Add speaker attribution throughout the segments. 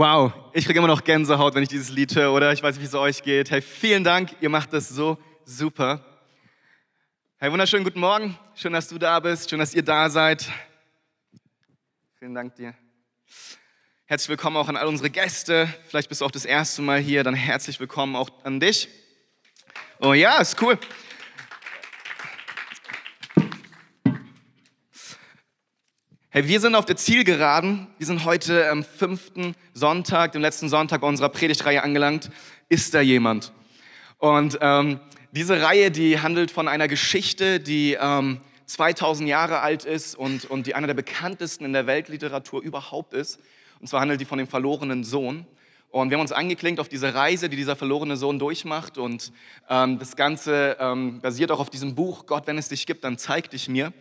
Speaker 1: Wow, ich kriege immer noch Gänsehaut, wenn ich dieses Lied höre, oder? Ich weiß nicht, wie es euch geht. Hey, vielen Dank, ihr macht das so super. Hey, wunderschönen guten Morgen. Schön, dass du da bist. Schön, dass ihr da seid. Vielen Dank dir. Herzlich willkommen auch an all unsere Gäste. Vielleicht bist du auch das erste Mal hier. Dann herzlich willkommen auch an dich. Oh ja, ist cool. Hey, wir sind auf der Zielgeraden. Wir sind heute am fünften Sonntag, dem letzten Sonntag unserer Predigtreihe angelangt. Ist da jemand? Und ähm, diese Reihe, die handelt von einer Geschichte, die ähm, 2000 Jahre alt ist und, und die einer der bekanntesten in der Weltliteratur überhaupt ist. Und zwar handelt die von dem verlorenen Sohn. Und wir haben uns angeklinkt auf diese Reise, die dieser verlorene Sohn durchmacht. Und ähm, das Ganze ähm, basiert auch auf diesem Buch, Gott, wenn es dich gibt, dann zeig dich mir.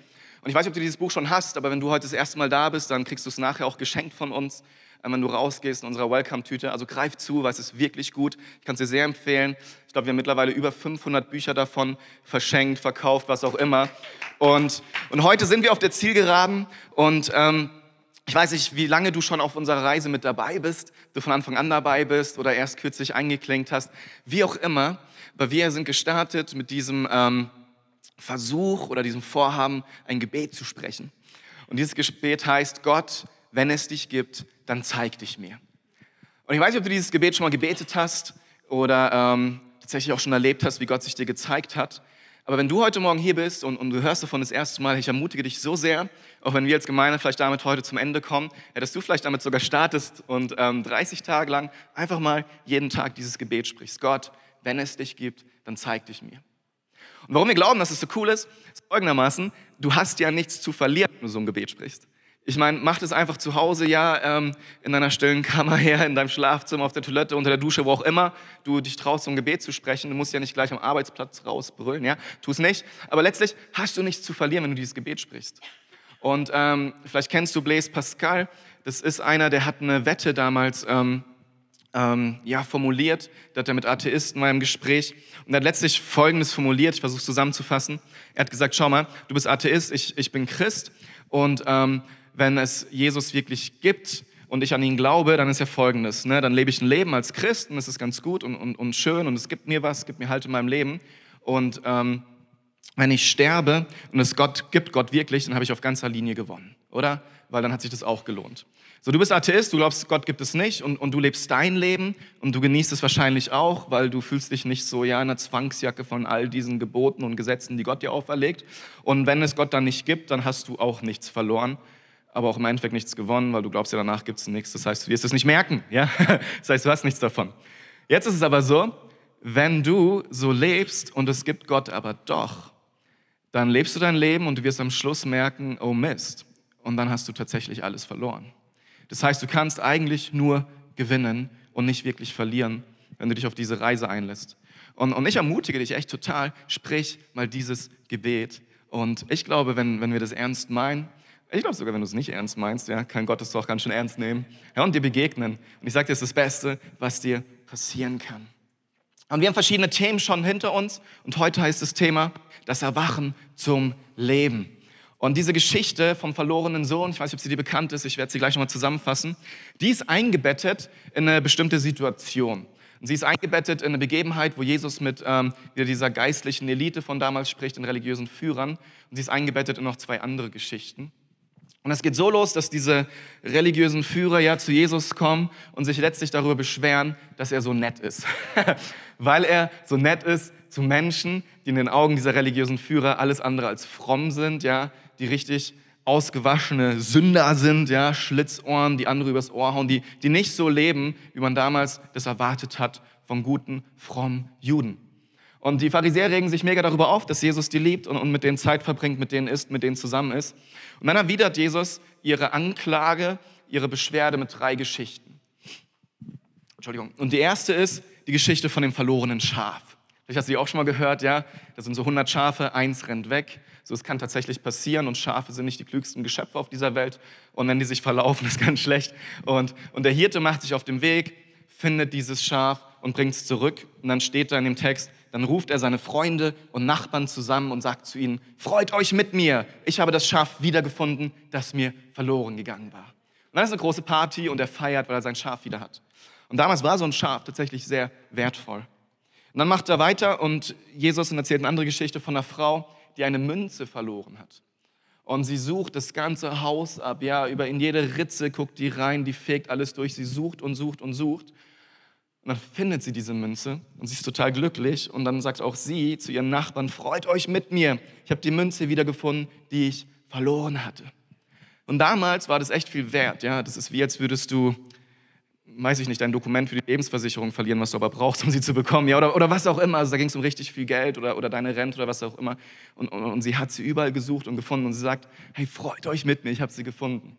Speaker 1: Und ich weiß nicht, ob du dieses Buch schon hast, aber wenn du heute das erste Mal da bist, dann kriegst du es nachher auch geschenkt von uns, äh, wenn du rausgehst in unserer Welcome-Tüte. Also greif zu, weil es ist wirklich gut. Ich kann es dir sehr empfehlen. Ich glaube, wir haben mittlerweile über 500 Bücher davon verschenkt, verkauft, was auch immer. Und, und heute sind wir auf der Zielgeraden und ähm, ich weiß nicht, wie lange du schon auf unserer Reise mit dabei bist, du von Anfang an dabei bist oder erst kürzlich eingeklinkt hast, wie auch immer. Aber wir sind gestartet mit diesem ähm, Versuch oder diesem Vorhaben, ein Gebet zu sprechen. Und dieses Gebet heißt, Gott, wenn es dich gibt, dann zeig dich mir. Und ich weiß nicht, ob du dieses Gebet schon mal gebetet hast oder ähm, tatsächlich auch schon erlebt hast, wie Gott sich dir gezeigt hat. Aber wenn du heute Morgen hier bist und, und, du hörst davon das erste Mal, ich ermutige dich so sehr, auch wenn wir als Gemeinde vielleicht damit heute zum Ende kommen, ja, dass du vielleicht damit sogar startest und ähm, 30 Tage lang einfach mal jeden Tag dieses Gebet sprichst. Gott, wenn es dich gibt, dann zeig dich mir. Und warum wir glauben, dass es so cool ist, ist folgendermaßen, du hast ja nichts zu verlieren, wenn du so ein Gebet sprichst. Ich meine, mach das einfach zu Hause, ja, ähm, in deiner stillen Kammer her, in deinem Schlafzimmer, auf der Toilette, unter der Dusche, wo auch immer du dich traust, so ein Gebet zu sprechen. Du musst ja nicht gleich am Arbeitsplatz rausbrüllen, ja, tu es nicht. Aber letztlich hast du nichts zu verlieren, wenn du dieses Gebet sprichst. Und ähm, vielleicht kennst du Blaise Pascal. Das ist einer, der hat eine Wette damals ähm, ähm, ja, formuliert. Da hat er mit Atheisten mal im Gespräch und er hat letztlich Folgendes formuliert, ich versuche zusammenzufassen. Er hat gesagt, schau mal, du bist Atheist, ich, ich bin Christ und ähm, wenn es Jesus wirklich gibt und ich an ihn glaube, dann ist ja Folgendes, ne? dann lebe ich ein Leben als Christ und es ist ganz gut und, und, und schön und es gibt mir was, es gibt mir Halt in meinem Leben und ähm, wenn ich sterbe und es Gott gibt, Gott wirklich, dann habe ich auf ganzer Linie gewonnen, oder? Weil dann hat sich das auch gelohnt. So, du bist Atheist, du glaubst, Gott gibt es nicht und, und du lebst dein Leben und du genießt es wahrscheinlich auch, weil du fühlst dich nicht so ja in einer Zwangsjacke von all diesen Geboten und Gesetzen, die Gott dir auferlegt. Und wenn es Gott dann nicht gibt, dann hast du auch nichts verloren, aber auch im Endeffekt nichts gewonnen, weil du glaubst ja, danach gibt es nichts. Das heißt, du wirst es nicht merken. Ja? Das heißt, du hast nichts davon. Jetzt ist es aber so, wenn du so lebst und es gibt Gott aber doch, dann lebst du dein Leben und du wirst am Schluss merken, oh Mist. Und dann hast du tatsächlich alles verloren. Das heißt, du kannst eigentlich nur gewinnen und nicht wirklich verlieren, wenn du dich auf diese Reise einlässt. Und, und ich ermutige dich echt total, sprich mal dieses Gebet. Und ich glaube, wenn, wenn wir das ernst meinen, ich glaube sogar, wenn du es nicht ernst meinst, ja, kann Gott es doch ganz schön ernst nehmen ja, und dir begegnen. Und ich sage dir, es ist das Beste, was dir passieren kann. Und wir haben verschiedene Themen schon hinter uns und heute heißt das Thema das Erwachen zum Leben. Und diese Geschichte vom verlorenen Sohn, ich weiß nicht, ob sie dir bekannt ist, ich werde sie gleich nochmal zusammenfassen, die ist eingebettet in eine bestimmte Situation. Und sie ist eingebettet in eine Begebenheit, wo Jesus mit ähm, dieser geistlichen Elite von damals spricht, den religiösen Führern. Und sie ist eingebettet in noch zwei andere Geschichten. Und es geht so los, dass diese religiösen Führer ja zu Jesus kommen und sich letztlich darüber beschweren, dass er so nett ist. Weil er so nett ist zu Menschen, die in den Augen dieser religiösen Führer alles andere als fromm sind, ja, die richtig ausgewaschene Sünder sind, ja, Schlitzohren, die andere übers Ohr hauen, die, die nicht so leben, wie man damals das erwartet hat von guten, frommen Juden. Und die Pharisäer regen sich mega darüber auf, dass Jesus die liebt und, und mit denen Zeit verbringt, mit denen isst, mit denen zusammen ist. Und dann erwidert Jesus ihre Anklage, ihre Beschwerde mit drei Geschichten. Entschuldigung. Und die erste ist die Geschichte von dem verlorenen Schaf. Vielleicht hast du die auch schon mal gehört, ja? Da sind so 100 Schafe, eins rennt weg. So, es kann tatsächlich passieren und Schafe sind nicht die klügsten Geschöpfe auf dieser Welt. Und wenn die sich verlaufen, ist ganz schlecht. Und, und der Hirte macht sich auf den Weg, findet dieses Schaf und bringt es zurück. Und dann steht da in dem Text, dann ruft er seine Freunde und Nachbarn zusammen und sagt zu ihnen, freut euch mit mir, ich habe das Schaf wiedergefunden, das mir verloren gegangen war. Und dann ist eine große Party und er feiert, weil er sein Schaf wieder hat. Und damals war so ein Schaf tatsächlich sehr wertvoll. Und dann macht er weiter und Jesus erzählt eine andere Geschichte von einer Frau, die eine Münze verloren hat. Und sie sucht das ganze Haus ab, ja, über in jede Ritze guckt die rein, die fegt alles durch, sie sucht und sucht und sucht. Und dann findet sie diese Münze und sie ist total glücklich. Und dann sagt auch sie zu ihren Nachbarn, freut euch mit mir, ich habe die Münze wiedergefunden, die ich verloren hatte. Und damals war das echt viel wert. Ja? Das ist wie, als würdest du, weiß ich nicht, dein Dokument für die Lebensversicherung verlieren, was du aber brauchst, um sie zu bekommen. Ja? Oder, oder was auch immer. Also da ging es um richtig viel Geld oder, oder deine Rente oder was auch immer. Und, und, und sie hat sie überall gesucht und gefunden. Und sie sagt, hey, freut euch mit mir, ich habe sie gefunden.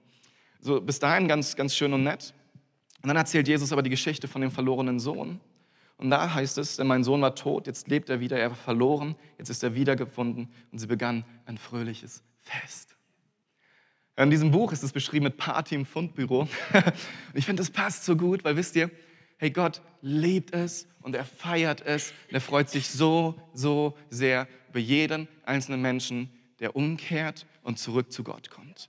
Speaker 1: So bis dahin ganz, ganz schön und nett. Und dann erzählt Jesus aber die Geschichte von dem verlorenen Sohn. Und da heißt es, denn mein Sohn war tot, jetzt lebt er wieder, er war verloren, jetzt ist er wiedergefunden. Und sie begann ein fröhliches Fest. In diesem Buch ist es beschrieben mit Party im Fundbüro. Und ich finde, das passt so gut, weil wisst ihr, hey, Gott liebt es und er feiert es und er freut sich so, so sehr über jeden einzelnen Menschen, der umkehrt und zurück zu Gott kommt.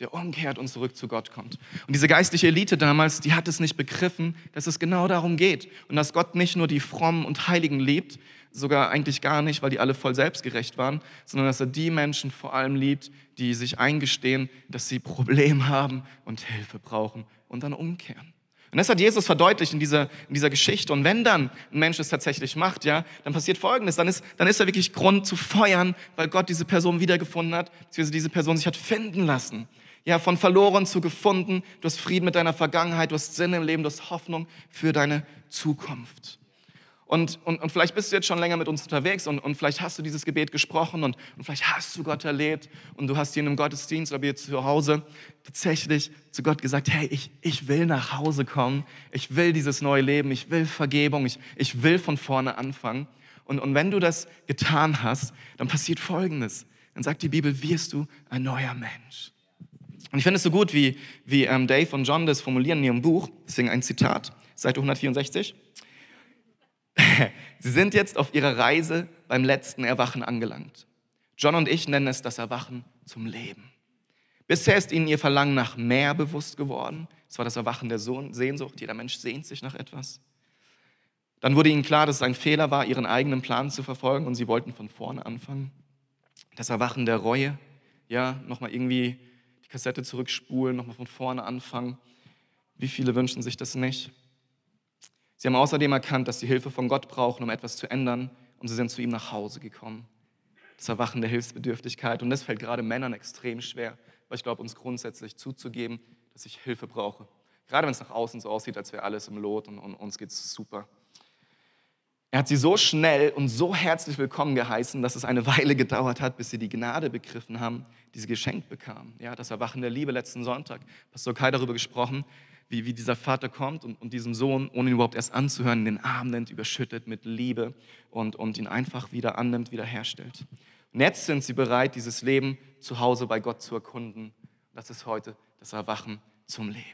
Speaker 1: Der umkehrt und zurück zu Gott kommt. Und diese geistliche Elite damals, die hat es nicht begriffen, dass es genau darum geht und dass Gott nicht nur die Frommen und Heiligen liebt, sogar eigentlich gar nicht, weil die alle voll selbstgerecht waren, sondern dass er die Menschen vor allem liebt, die sich eingestehen, dass sie Probleme haben und Hilfe brauchen und dann umkehren. Und das hat Jesus verdeutlicht in dieser, in dieser Geschichte. Und wenn dann ein Mensch es tatsächlich macht, ja, dann passiert Folgendes. Dann ist, dann ist da wirklich Grund zu feuern, weil Gott diese Person wiedergefunden hat, beziehungsweise diese Person sich hat finden lassen. Ja, von verloren zu gefunden. Du hast Frieden mit deiner Vergangenheit, du hast Sinn im Leben, du hast Hoffnung für deine Zukunft. Und, und, und vielleicht bist du jetzt schon länger mit uns unterwegs und, und vielleicht hast du dieses Gebet gesprochen und, und vielleicht hast du Gott erlebt und du hast hier in einem Gottesdienst oder hier zu Hause tatsächlich zu Gott gesagt, hey, ich, ich will nach Hause kommen, ich will dieses neue Leben, ich will Vergebung, ich, ich will von vorne anfangen. Und, und wenn du das getan hast, dann passiert Folgendes. Dann sagt die Bibel, wirst du ein neuer Mensch. Und ich finde es so gut, wie, wie ähm, Dave und John das formulieren in ihrem Buch, deswegen ein Zitat, Seite 164. Sie sind jetzt auf ihrer Reise beim letzten Erwachen angelangt. John und ich nennen es das Erwachen zum Leben. Bisher ist ihnen ihr Verlangen nach mehr bewusst geworden. Es war das Erwachen der Sehnsucht. Jeder Mensch sehnt sich nach etwas. Dann wurde ihnen klar, dass es ein Fehler war, ihren eigenen Plan zu verfolgen und sie wollten von vorne anfangen. Das Erwachen der Reue, ja, nochmal irgendwie die Kassette zurückspulen, nochmal von vorne anfangen. Wie viele wünschen sich das nicht? Sie haben außerdem erkannt, dass sie Hilfe von Gott brauchen, um etwas zu ändern, und sie sind zu ihm nach Hause gekommen. Das Erwachen der Hilfsbedürftigkeit. Und das fällt gerade Männern extrem schwer, weil ich glaube, uns grundsätzlich zuzugeben, dass ich Hilfe brauche. Gerade wenn es nach außen so aussieht, als wäre alles im Lot und, und uns geht es super. Er hat sie so schnell und so herzlich willkommen geheißen, dass es eine Weile gedauert hat, bis sie die Gnade begriffen haben, die sie geschenkt bekamen. Ja, das Erwachen der Liebe letzten Sonntag. Pastor Kai darüber gesprochen, wie, wie dieser Vater kommt und, und diesen Sohn, ohne ihn überhaupt erst anzuhören, in den Arm nimmt, überschüttet mit Liebe und, und ihn einfach wieder annimmt, wiederherstellt. Und jetzt sind sie bereit, dieses Leben zu Hause bei Gott zu erkunden. Das ist heute das Erwachen zum Leben.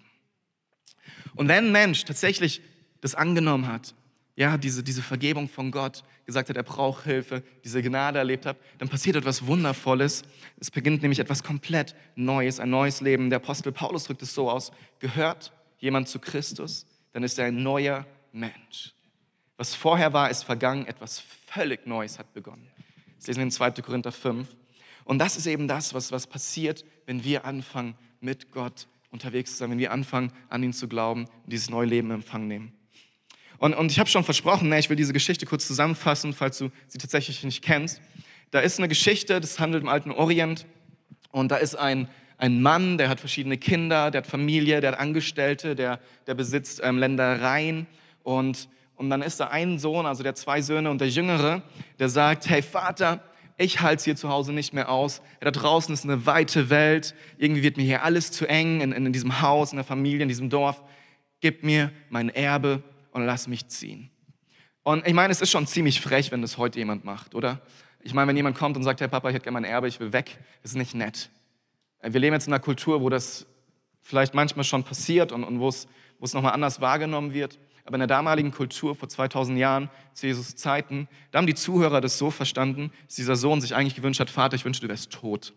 Speaker 1: Und wenn ein Mensch tatsächlich das angenommen hat, ja, diese, diese Vergebung von Gott, gesagt hat, er braucht Hilfe, diese Gnade erlebt hat, dann passiert etwas Wundervolles. Es beginnt nämlich etwas komplett Neues, ein neues Leben. Der Apostel Paulus drückt es so aus, gehört jemand zu Christus, dann ist er ein neuer Mensch. Was vorher war, ist vergangen, etwas völlig Neues hat begonnen. Das lesen wir in 2. Korinther 5. Und das ist eben das, was, was passiert, wenn wir anfangen, mit Gott unterwegs zu sein, wenn wir anfangen, an ihn zu glauben und dieses neue Leben in Empfang nehmen. Und, und ich habe schon versprochen, ne, ich will diese Geschichte kurz zusammenfassen, falls du sie tatsächlich nicht kennst. Da ist eine Geschichte, das handelt im alten Orient. Und da ist ein, ein Mann, der hat verschiedene Kinder, der hat Familie, der hat Angestellte, der, der besitzt ähm, Ländereien. Und, und dann ist da ein Sohn, also der zwei Söhne und der Jüngere, der sagt, hey Vater, ich halte es hier zu Hause nicht mehr aus. Da draußen ist eine weite Welt. Irgendwie wird mir hier alles zu eng in, in diesem Haus, in der Familie, in diesem Dorf. Gib mir mein Erbe und lass mich ziehen. Und ich meine, es ist schon ziemlich frech, wenn das heute jemand macht, oder? Ich meine, wenn jemand kommt und sagt, Herr Papa, ich hätte gerne mein Erbe, ich will weg, ist nicht nett. Wir leben jetzt in einer Kultur, wo das vielleicht manchmal schon passiert und, und wo es, wo es nochmal anders wahrgenommen wird. Aber in der damaligen Kultur vor 2000 Jahren, zu Jesus Zeiten, da haben die Zuhörer das so verstanden, dass dieser Sohn sich eigentlich gewünscht hat, Vater, ich wünschte, du wärst tot.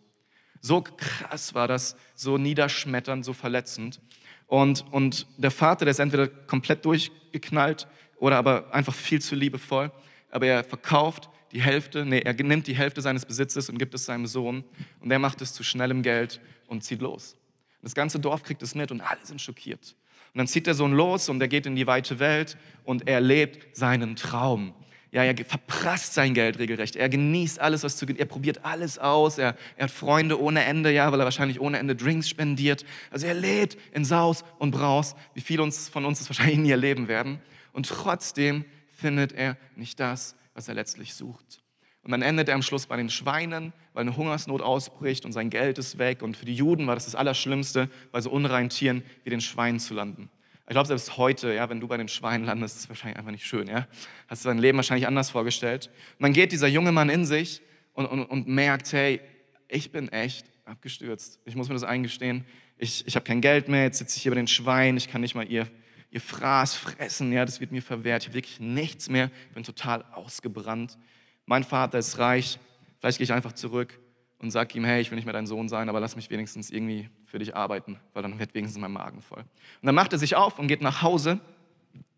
Speaker 1: So krass war das, so niederschmetternd, so verletzend. Und, und der Vater, der ist entweder komplett durchgeknallt oder aber einfach viel zu liebevoll, aber er verkauft die Hälfte, nee, er nimmt die Hälfte seines Besitzes und gibt es seinem Sohn und der macht es zu schnellem Geld und zieht los. Das ganze Dorf kriegt es mit und alle sind schockiert. Und dann zieht der Sohn los und er geht in die weite Welt und er lebt seinen Traum. Ja, er verprasst sein Geld regelrecht. Er genießt alles, was zu Er probiert alles aus. Er, er hat Freunde ohne Ende, ja, weil er wahrscheinlich ohne Ende Drinks spendiert. Also er lebt in Saus und Braus, wie viele uns, von uns es wahrscheinlich nie erleben werden. Und trotzdem findet er nicht das, was er letztlich sucht. Und dann endet er am Schluss bei den Schweinen, weil eine Hungersnot ausbricht und sein Geld ist weg. Und für die Juden war das das Allerschlimmste, bei so unreinen Tieren wie den Schweinen zu landen. Ich glaube, selbst heute, ja, wenn du bei den Schweinen landest, ist es wahrscheinlich einfach nicht schön. Ja? Hast du dein Leben wahrscheinlich anders vorgestellt. Und dann geht dieser junge Mann in sich und, und, und merkt, hey, ich bin echt abgestürzt. Ich muss mir das eingestehen. Ich, ich habe kein Geld mehr, jetzt sitze ich hier bei den Schweinen, ich kann nicht mal ihr ihr Fraß fressen, ja, das wird mir verwehrt, ich habe wirklich nichts mehr, bin total ausgebrannt. Mein Vater ist reich, vielleicht gehe ich einfach zurück und sage ihm, hey, ich will nicht mehr dein Sohn sein, aber lass mich wenigstens irgendwie für dich arbeiten, weil dann wird wenigstens mein Magen voll. Und dann macht er sich auf und geht nach Hause.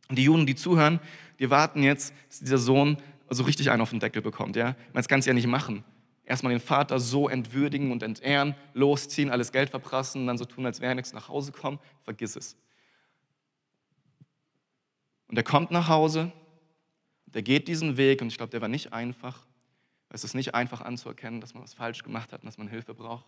Speaker 1: Und die Juden, die zuhören, die warten jetzt, dass dieser Sohn so richtig einen auf den Deckel bekommt. Ja? Das kannst du ja nicht machen. Erstmal den Vater so entwürdigen und entehren, losziehen, alles Geld verprassen, dann so tun, als wäre nichts nach Hause kommen. Vergiss es. Und er kommt nach Hause, der geht diesen Weg und ich glaube, der war nicht einfach. Es ist nicht einfach anzuerkennen, dass man was falsch gemacht hat und dass man Hilfe braucht.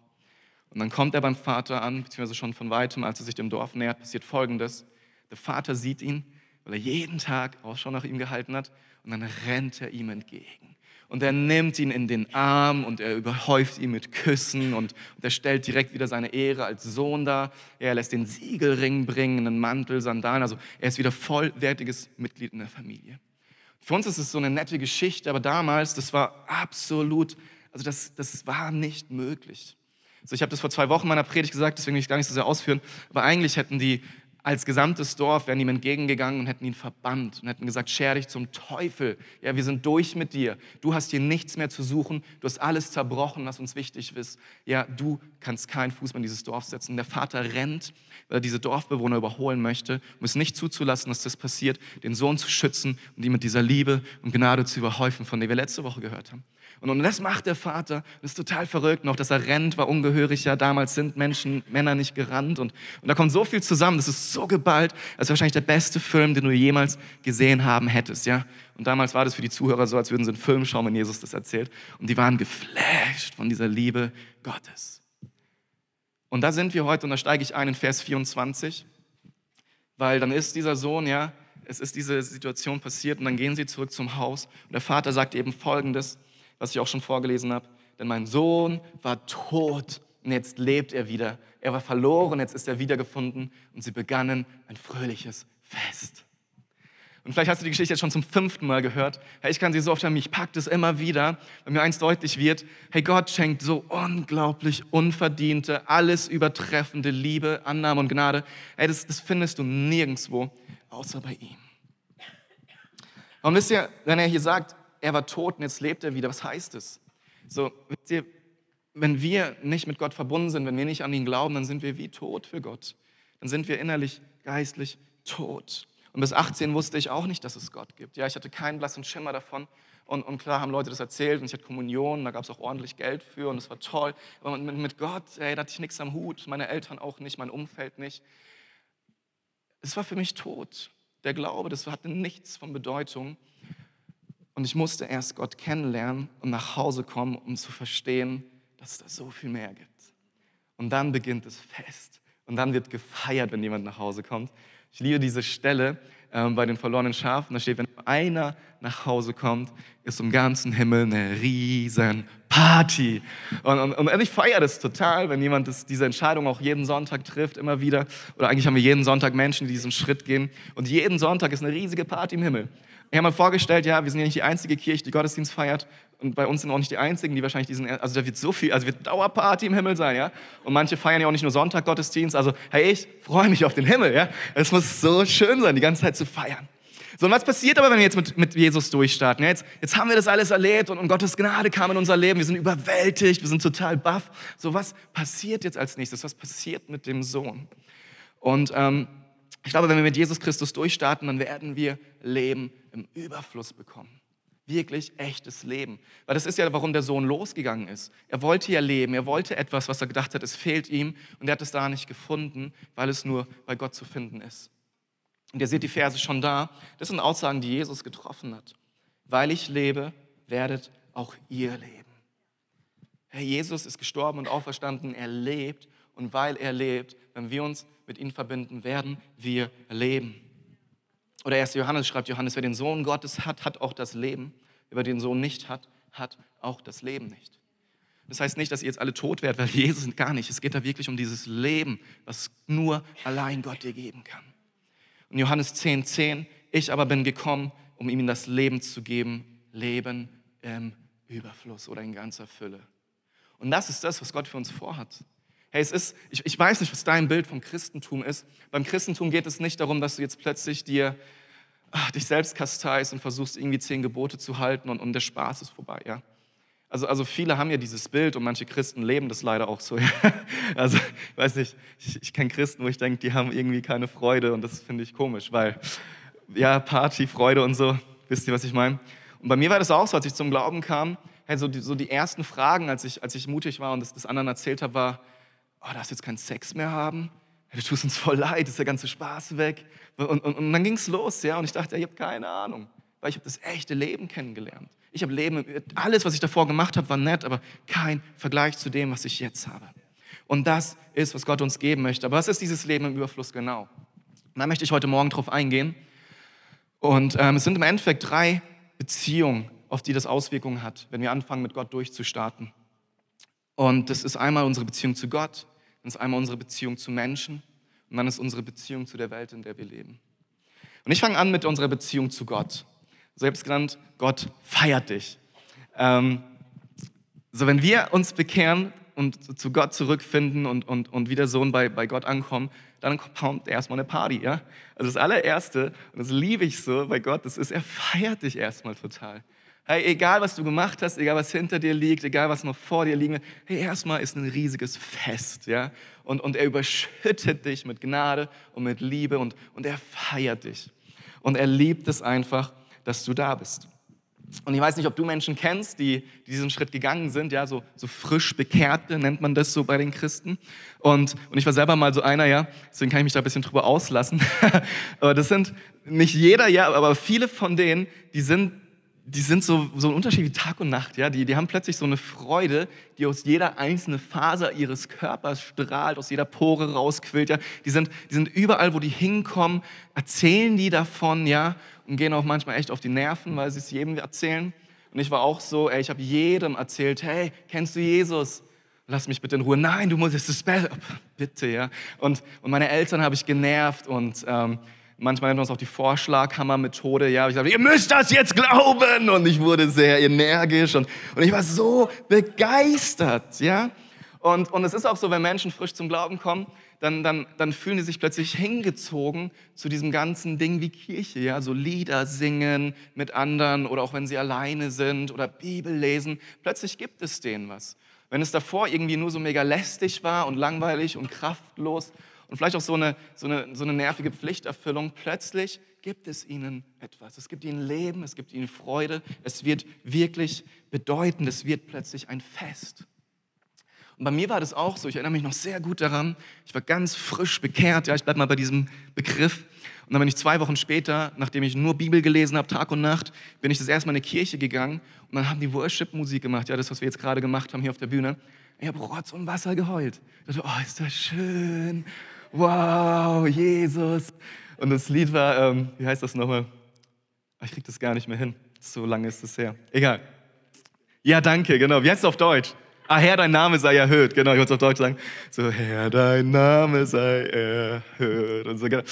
Speaker 1: Und dann kommt er beim Vater an, beziehungsweise schon von weitem, als er sich dem Dorf nähert, passiert Folgendes. Der Vater sieht ihn, weil er jeden Tag Ausschau nach ihm gehalten hat, und dann rennt er ihm entgegen und er nimmt ihn in den Arm und er überhäuft ihn mit Küssen und, und er stellt direkt wieder seine Ehre als Sohn dar. Er lässt den Siegelring bringen, einen Mantel, Sandalen. Also er ist wieder vollwertiges Mitglied in der Familie. Für uns ist es so eine nette Geschichte, aber damals, das war absolut, also das, das war nicht möglich. Also ich habe das vor zwei Wochen in meiner Predigt gesagt, deswegen will ich gar nicht so sehr ausführen, aber eigentlich hätten die als gesamtes Dorf wären ihm entgegengegangen und hätten ihn verbannt und hätten gesagt, scher dich zum Teufel. Ja, wir sind durch mit dir. Du hast hier nichts mehr zu suchen. Du hast alles zerbrochen, was uns wichtig ist. Ja, du kannst keinen Fuß mehr in dieses Dorf setzen. Der Vater rennt, weil er diese Dorfbewohner überholen möchte, um es nicht zuzulassen, dass das passiert, den Sohn zu schützen und ihn mit dieser Liebe und Gnade zu überhäufen, von der wir letzte Woche gehört haben. Und, das macht der Vater. Das ist total verrückt. Noch, dass er rennt, war ungehörig. Ja, damals sind Menschen, Männer nicht gerannt. Und, und da kommt so viel zusammen. Das ist so geballt. Das ist wahrscheinlich der beste Film, den du jemals gesehen haben hättest. Ja? Und damals war das für die Zuhörer so, als würden sie einen Film schauen, wenn Jesus das erzählt. Und die waren geflasht von dieser Liebe Gottes. Und da sind wir heute, und da steige ich ein in Vers 24, weil dann ist dieser Sohn, ja, es ist diese Situation passiert und dann gehen sie zurück zum Haus und der Vater sagt eben Folgendes, was ich auch schon vorgelesen habe. Denn mein Sohn war tot und jetzt lebt er wieder. Er war verloren, jetzt ist er wiedergefunden und sie begannen ein fröhliches Fest. Und vielleicht hast du die Geschichte jetzt schon zum fünften Mal gehört. Hey, ich kann sie so oft haben, mich packt es immer wieder, wenn mir eins deutlich wird. Hey, Gott schenkt so unglaublich unverdiente, alles übertreffende Liebe, Annahme und Gnade. Hey, das, das findest du nirgendwo, außer bei ihm. Und wisst ihr, wenn er hier sagt, er war tot und jetzt lebt er wieder. Was heißt es? So, wisst ihr, wenn wir nicht mit Gott verbunden sind, wenn wir nicht an ihn glauben, dann sind wir wie tot für Gott. Dann sind wir innerlich, geistlich tot. Und bis 18 wusste ich auch nicht, dass es Gott gibt. Ja, ich hatte keinen blassen Schimmer davon. Und, und klar haben Leute das erzählt und ich hatte Kommunion, da gab es auch ordentlich Geld für und es war toll. Aber mit, mit Gott, ey, da hatte ich nichts am Hut, meine Eltern auch nicht, mein Umfeld nicht. Es war für mich tot. Der Glaube, das hatte nichts von Bedeutung. Und ich musste erst Gott kennenlernen und nach Hause kommen, um zu verstehen, dass es da so viel mehr gibt. Und dann beginnt das Fest. Und dann wird gefeiert, wenn jemand nach Hause kommt. Ich liebe diese Stelle ähm, bei den verlorenen Schafen. Da steht, wenn einer nach Hause kommt, ist im ganzen Himmel eine riesen Party. Und, und, und ich feiere das total, wenn jemand das, diese Entscheidung auch jeden Sonntag trifft, immer wieder. Oder eigentlich haben wir jeden Sonntag Menschen, die diesen Schritt gehen. Und jeden Sonntag ist eine riesige Party im Himmel. Ich habe mir vorgestellt, ja, wir sind ja nicht die einzige Kirche, die Gottesdienst feiert. Und bei uns sind auch nicht die einzigen, die wahrscheinlich diesen, also da wird so viel, also wird Dauerparty im Himmel sein, ja. Und manche feiern ja auch nicht nur Sonntag Gottesdienst. Also, hey, ich freue mich auf den Himmel, ja. Es muss so schön sein, die ganze Zeit zu feiern. So, und was passiert aber, wenn wir jetzt mit, mit Jesus durchstarten? Ja, jetzt, jetzt haben wir das alles erlebt und, und Gottes Gnade kam in unser Leben. Wir sind überwältigt, wir sind total baff. So, was passiert jetzt als nächstes? Was passiert mit dem Sohn? Und ähm, ich glaube, wenn wir mit Jesus Christus durchstarten, dann werden wir Leben im Überfluss bekommen. Wirklich echtes Leben. Weil das ist ja, warum der Sohn losgegangen ist. Er wollte ja leben, er wollte etwas, was er gedacht hat, es fehlt ihm und er hat es da nicht gefunden, weil es nur bei Gott zu finden ist. Und ihr seht die Verse schon da. Das sind Aussagen, die Jesus getroffen hat. Weil ich lebe, werdet auch ihr leben. Herr Jesus ist gestorben und auferstanden, er lebt und weil er lebt, wenn wir uns mit ihm verbinden, werden wir leben. Oder 1. Johannes schreibt Johannes, wer den Sohn Gottes hat, hat auch das Leben. Wer den Sohn nicht hat, hat auch das Leben nicht. Das heißt nicht, dass ihr jetzt alle tot werdet, weil Jesus sind gar nicht. Es geht da wirklich um dieses Leben, was nur allein Gott dir geben kann. Und Johannes 10, 10, ich aber bin gekommen, um ihm das Leben zu geben, Leben im Überfluss oder in ganzer Fülle. Und das ist das, was Gott für uns vorhat. Hey, es ist, ich, ich weiß nicht, was dein Bild vom Christentum ist. Beim Christentum geht es nicht darum, dass du jetzt plötzlich dir ach, dich selbst kasteist und versuchst, irgendwie zehn Gebote zu halten und, und der Spaß ist vorbei. Ja? Also, also viele haben ja dieses Bild und manche Christen leben das leider auch so. Ja? Also, weiß nicht, ich, ich kenne Christen, wo ich denke, die haben irgendwie keine Freude und das finde ich komisch, weil, ja, Party, Freude und so, wisst ihr, was ich meine? Und bei mir war das auch so, als ich zum Glauben kam, hey, so, die, so die ersten Fragen, als ich, als ich mutig war und das, das anderen erzählt habe, war, oh, darfst jetzt keinen Sex mehr haben? Du tust uns voll leid, ist der ganze Spaß weg. Und, und, und dann ging es los, ja, und ich dachte, ich habe keine Ahnung, weil ich habe das echte Leben kennengelernt. Ich habe Leben, alles, was ich davor gemacht habe, war nett, aber kein Vergleich zu dem, was ich jetzt habe. Und das ist, was Gott uns geben möchte. Aber was ist dieses Leben im Überfluss genau? Da möchte ich heute Morgen drauf eingehen. Und ähm, es sind im Endeffekt drei Beziehungen, auf die das Auswirkungen hat, wenn wir anfangen, mit Gott durchzustarten. Und das ist einmal unsere Beziehung zu Gott, dann ist einmal unsere Beziehung zu Menschen und dann ist unsere Beziehung zu der Welt, in der wir leben. Und ich fange an mit unserer Beziehung zu Gott. Selbst genannt, Gott feiert dich. Ähm, so, wenn wir uns bekehren und zu Gott zurückfinden und, und, und wieder so bei, bei Gott ankommen, dann kommt erstmal eine Party. Ja? Also das allererste, und das liebe ich so bei Gott, das ist, er feiert dich erstmal total. Hey, egal was du gemacht hast, egal was hinter dir liegt, egal was noch vor dir liegt, hey, erstmal ist ein riesiges Fest, ja. Und, und er überschüttet dich mit Gnade und mit Liebe und, und er feiert dich. Und er liebt es einfach, dass du da bist. Und ich weiß nicht, ob du Menschen kennst, die, die diesen Schritt gegangen sind, ja, so, so frisch Bekehrte nennt man das so bei den Christen. Und, und ich war selber mal so einer, ja, deswegen kann ich mich da ein bisschen drüber auslassen. aber das sind nicht jeder, ja, aber viele von denen, die sind die sind so, so ein Unterschied wie Tag und Nacht. Ja? Die, die haben plötzlich so eine Freude, die aus jeder einzelnen Faser ihres Körpers strahlt, aus jeder Pore rausquillt. Ja? Die, sind, die sind überall, wo die hinkommen, erzählen die davon ja? und gehen auch manchmal echt auf die Nerven, weil sie es jedem erzählen. Und ich war auch so, ey, ich habe jedem erzählt, hey, kennst du Jesus? Lass mich bitte in Ruhe. Nein, du musst, es ist besser. Bitte, ja. Und, und meine Eltern habe ich genervt und... Ähm, Manchmal nennt man uns auch die Vorschlaghammer-Methode. Ja, ich sage, ihr müsst das jetzt glauben. Und ich wurde sehr energisch und, und ich war so begeistert. Ja? Und, und es ist auch so, wenn Menschen frisch zum Glauben kommen, dann, dann, dann fühlen die sich plötzlich hingezogen zu diesem ganzen Ding wie Kirche. Ja? So Lieder singen mit anderen oder auch wenn sie alleine sind oder Bibel lesen. Plötzlich gibt es denen was. Wenn es davor irgendwie nur so mega lästig war und langweilig und kraftlos und vielleicht auch so eine, so eine, so eine nervige Pflichterfüllung, plötzlich gibt es ihnen etwas. Es gibt ihnen Leben, es gibt ihnen Freude, es wird wirklich bedeutend, es wird plötzlich ein Fest. Und bei mir war das auch so, ich erinnere mich noch sehr gut daran, ich war ganz frisch bekehrt, ja, ich bleibe mal bei diesem Begriff. Und dann bin ich zwei Wochen später, nachdem ich nur Bibel gelesen habe, Tag und Nacht, bin ich das erste Mal in eine Kirche gegangen und dann haben die Worship-Musik gemacht, ja, das, was wir jetzt gerade gemacht haben hier auf der Bühne. Ich habe Rotz und Wasser geheult. Ich dachte, oh, ist das schön wow, Jesus. Und das Lied war, ähm, wie heißt das nochmal? Ich krieg das gar nicht mehr hin. So lange ist es her. Egal. Ja, danke, genau. Wie heißt es auf Deutsch? Ah, Herr, dein Name sei erhöht. Genau, ich wollte es auf Deutsch sagen. So, Herr, dein Name sei erhöht. Und so, genau.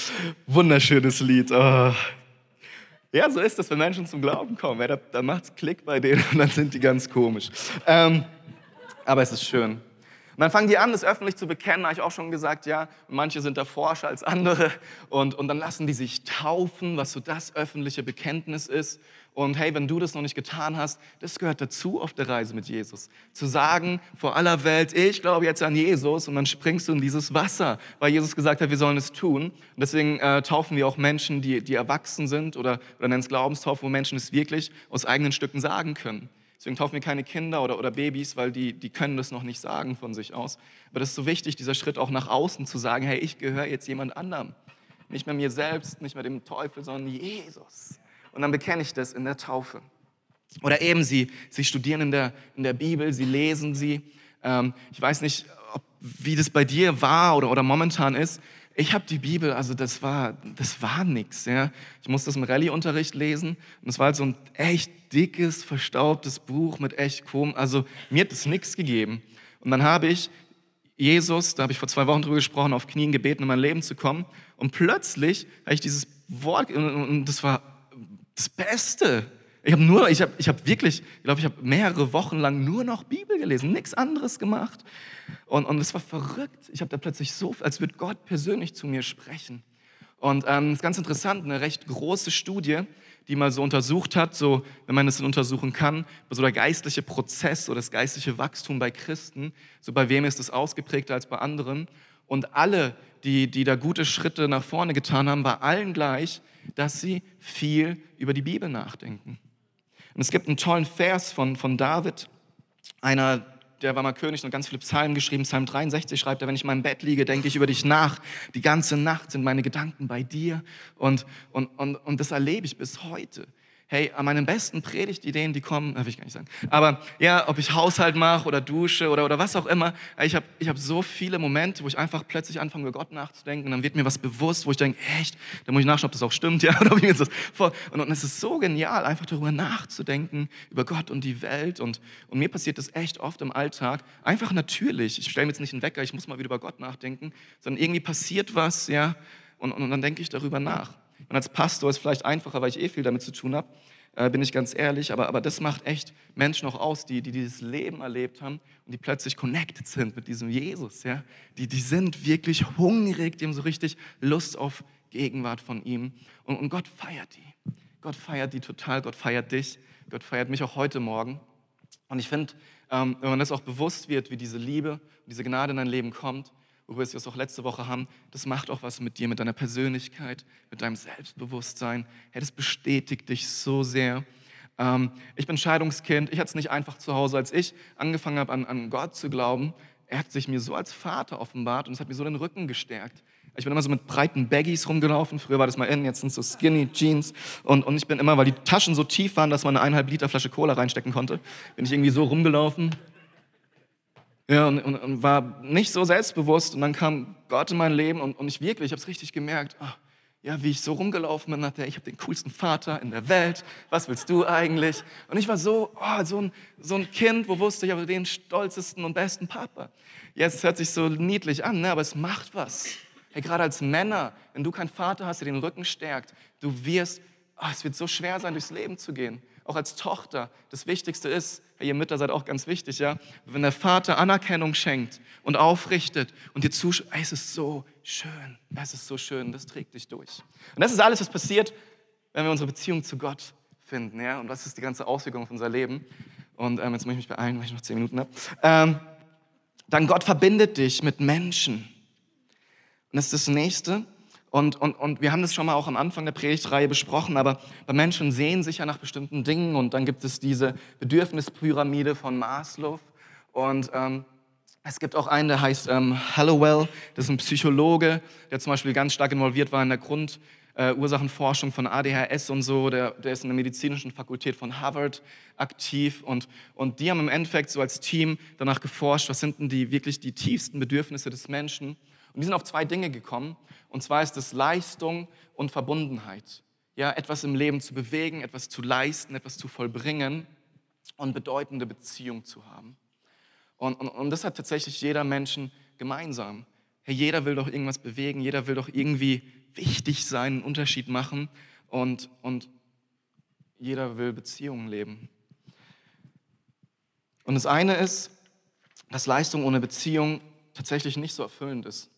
Speaker 1: Wunderschönes Lied. Oh. Ja, so ist das, wenn Menschen zum Glauben kommen. Ja, da, da macht es Klick bei denen und dann sind die ganz komisch. Ähm, aber es ist schön. Und dann fangen die an, das öffentlich zu bekennen, habe ich auch schon gesagt, ja. Manche sind da forscher als andere. Und, und dann lassen die sich taufen, was so das öffentliche Bekenntnis ist. Und hey, wenn du das noch nicht getan hast, das gehört dazu auf der Reise mit Jesus. Zu sagen vor aller Welt, ich glaube jetzt an Jesus und dann springst du in dieses Wasser, weil Jesus gesagt hat, wir sollen es tun. Und deswegen äh, taufen wir auch Menschen, die, die erwachsen sind oder, oder nennen es Glaubenstaufe, wo Menschen es wirklich aus eigenen Stücken sagen können. Deswegen taufen wir keine Kinder oder, oder Babys, weil die, die können das noch nicht sagen von sich aus. Aber das ist so wichtig, dieser Schritt auch nach außen zu sagen, hey, ich gehöre jetzt jemand anderem. Nicht mehr mir selbst, nicht mehr dem Teufel, sondern Jesus. Und dann bekenne ich das in der Taufe. Oder eben, sie, sie studieren in der, in der Bibel, sie lesen sie. Ähm, ich weiß nicht, ob, wie das bei dir war oder, oder momentan ist. Ich habe die Bibel, also das war, das war nix. Ja. Ich musste das im Rallye-Unterricht lesen und es war halt so ein echt dickes, verstaubtes Buch mit echt komisch. Also mir hat das nichts gegeben. Und dann habe ich Jesus, da habe ich vor zwei Wochen drüber gesprochen, auf Knien gebeten, in mein Leben zu kommen. Und plötzlich habe ich dieses Wort, und das war das Beste. Ich habe nur, ich habe ich hab wirklich, ich glaube, ich habe mehrere Wochen lang nur noch Bibel gelesen, nichts anderes gemacht. Und, und es war verrückt. Ich habe da plötzlich so, als würde Gott persönlich zu mir sprechen. Und ähm, ist ganz interessant, eine recht große Studie, die mal so untersucht hat, so, wenn man es untersuchen kann, so der geistliche Prozess oder das geistliche Wachstum bei Christen, so bei wem ist es ausgeprägter als bei anderen. Und alle, die, die da gute Schritte nach vorne getan haben, war allen gleich, dass sie viel über die Bibel nachdenken. Und es gibt einen tollen Vers von, von David, einer, der war mal König und ganz viele Psalmen geschrieben. Psalm 63 schreibt er, wenn ich in meinem Bett liege, denke ich über dich nach. Die ganze Nacht sind meine Gedanken bei dir. Und, und, und, und das erlebe ich bis heute hey, an meinen besten Predigtideen, die kommen, will ich gar nicht sagen, aber ja, ob ich Haushalt mache oder dusche oder, oder was auch immer, ich habe ich hab so viele Momente, wo ich einfach plötzlich anfange, über Gott nachzudenken und dann wird mir was bewusst, wo ich denke, echt, da muss ich nachschauen, ob das auch stimmt, ja, oder wie ist das vor. Und, und es ist so genial, einfach darüber nachzudenken, über Gott und die Welt und, und mir passiert das echt oft im Alltag, einfach natürlich, ich stelle mir jetzt nicht einen Wecker, ich muss mal wieder über Gott nachdenken, sondern irgendwie passiert was, ja, und, und, und dann denke ich darüber nach. Und als Pastor ist es vielleicht einfacher, weil ich eh viel damit zu tun habe, äh, bin ich ganz ehrlich. Aber, aber das macht echt Menschen auch aus, die, die dieses Leben erlebt haben und die plötzlich connected sind mit diesem Jesus. Ja? Die, die sind wirklich hungrig, die haben so richtig Lust auf Gegenwart von ihm. Und, und Gott feiert die. Gott feiert die total, Gott feiert dich, Gott feiert mich auch heute Morgen. Und ich finde, ähm, wenn man das auch bewusst wird, wie diese Liebe, diese Gnade in dein Leben kommt, worüber wir es auch letzte Woche haben, das macht auch was mit dir, mit deiner Persönlichkeit, mit deinem Selbstbewusstsein. Hey, das bestätigt dich so sehr. Ähm, ich bin Scheidungskind. Ich hatte es nicht einfach zu Hause, als ich angefangen habe, an, an Gott zu glauben. Er hat sich mir so als Vater offenbart und es hat mir so den Rücken gestärkt. Ich bin immer so mit breiten Baggies rumgelaufen. Früher war das mal in, jetzt sind es so skinny Jeans. Und, und ich bin immer, weil die Taschen so tief waren, dass man eine eineinhalb Liter Flasche Cola reinstecken konnte, bin ich irgendwie so rumgelaufen. Ja, und, und, und, war nicht so selbstbewusst. Und dann kam Gott in mein Leben und, und ich wirklich, ich habe es richtig gemerkt, ach, ja, wie ich so rumgelaufen bin, dachte, ich habe den coolsten Vater in der Welt, was willst du eigentlich? Und ich war so, oh, so, ein, so ein Kind, wo wusste ich, habe den stolzesten und besten Papa. Jetzt hört sich so niedlich an, ne, aber es macht was. Hey, gerade als Männer, wenn du keinen Vater hast, der den Rücken stärkt, du wirst, oh, es wird so schwer sein, durchs Leben zu gehen auch als Tochter, das Wichtigste ist, ihr Mütter seid auch ganz wichtig, ja, wenn der Vater Anerkennung schenkt und aufrichtet und dir zuschaut, es ist so schön, es ist so schön, das trägt dich durch. Und das ist alles, was passiert, wenn wir unsere Beziehung zu Gott finden, ja, und das ist die ganze Auswirkung auf unser Leben. Und ähm, jetzt muss ich mich beeilen, weil ich noch zehn Minuten habe. Ähm, dann Gott verbindet dich mit Menschen. Und das ist das Nächste. Und, und, und wir haben das schon mal auch am Anfang der Predigtreihe besprochen, aber bei Menschen sehen sich ja nach bestimmten Dingen und dann gibt es diese Bedürfnispyramide von Maslow. Und ähm, es gibt auch einen, der heißt ähm, Hallowell, das ist ein Psychologe, der zum Beispiel ganz stark involviert war in der Grundursachenforschung äh, von ADHS und so, der, der ist in der medizinischen Fakultät von Harvard aktiv und, und die haben im Endeffekt so als Team danach geforscht, was sind denn die wirklich die tiefsten Bedürfnisse des Menschen und die sind auf zwei Dinge gekommen. Und zwar ist es Leistung und Verbundenheit. Ja, etwas im Leben zu bewegen, etwas zu leisten, etwas zu vollbringen und bedeutende Beziehung zu haben. Und, und, und das hat tatsächlich jeder Menschen gemeinsam. Hey, jeder will doch irgendwas bewegen, jeder will doch irgendwie wichtig sein, einen Unterschied machen und, und jeder will Beziehungen leben. Und das eine ist, dass Leistung ohne Beziehung tatsächlich nicht so erfüllend ist.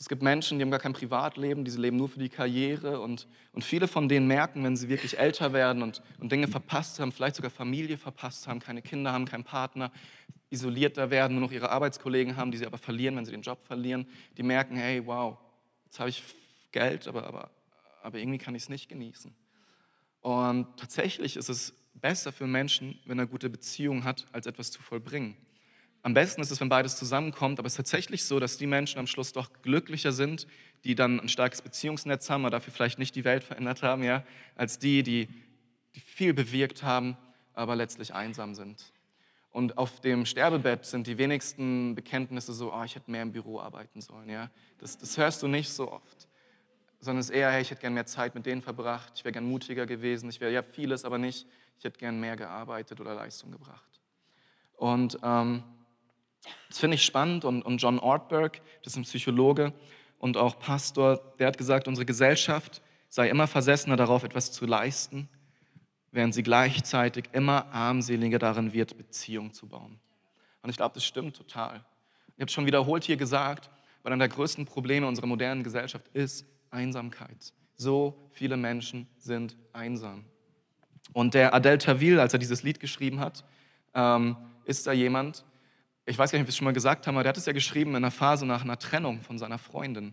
Speaker 1: Es gibt Menschen, die haben gar kein Privatleben, die leben nur für die Karriere und, und viele von denen merken, wenn sie wirklich älter werden und, und Dinge verpasst haben, vielleicht sogar Familie verpasst haben, keine Kinder haben, keinen Partner, isolierter werden, nur noch ihre Arbeitskollegen haben, die sie aber verlieren, wenn sie den Job verlieren, die merken, hey, wow, jetzt habe ich Geld, aber, aber, aber irgendwie kann ich es nicht genießen. Und tatsächlich ist es besser für Menschen, wenn er gute Beziehungen hat, als etwas zu vollbringen. Am besten ist es, wenn beides zusammenkommt, aber es ist tatsächlich so, dass die Menschen am Schluss doch glücklicher sind, die dann ein starkes Beziehungsnetz haben, aber dafür vielleicht nicht die Welt verändert haben, ja, als die, die, die viel bewirkt haben, aber letztlich einsam sind. Und auf dem Sterbebett sind die wenigsten Bekenntnisse so, oh, ich hätte mehr im Büro arbeiten sollen. Ja? Das, das hörst du nicht so oft. Sondern es ist eher, hey, ich hätte gern mehr Zeit mit denen verbracht, ich wäre gern mutiger gewesen, ich wäre ja vieles, aber nicht, ich hätte gern mehr gearbeitet oder Leistung gebracht. Und ähm, das finde ich spannend und, und John Ortberg, das ist ein Psychologe und auch Pastor, der hat gesagt, unsere Gesellschaft sei immer versessener darauf, etwas zu leisten, während sie gleichzeitig immer armseliger darin wird, Beziehungen zu bauen. Und ich glaube, das stimmt total. Ich habe es schon wiederholt hier gesagt, weil einer der größten Probleme unserer modernen Gesellschaft ist Einsamkeit. So viele Menschen sind einsam. Und der Adel Tawil, als er dieses Lied geschrieben hat, ähm, ist da jemand, ich weiß gar nicht, ob wir es schon mal gesagt haben, aber der hat es ja geschrieben in einer Phase nach einer Trennung von seiner Freundin.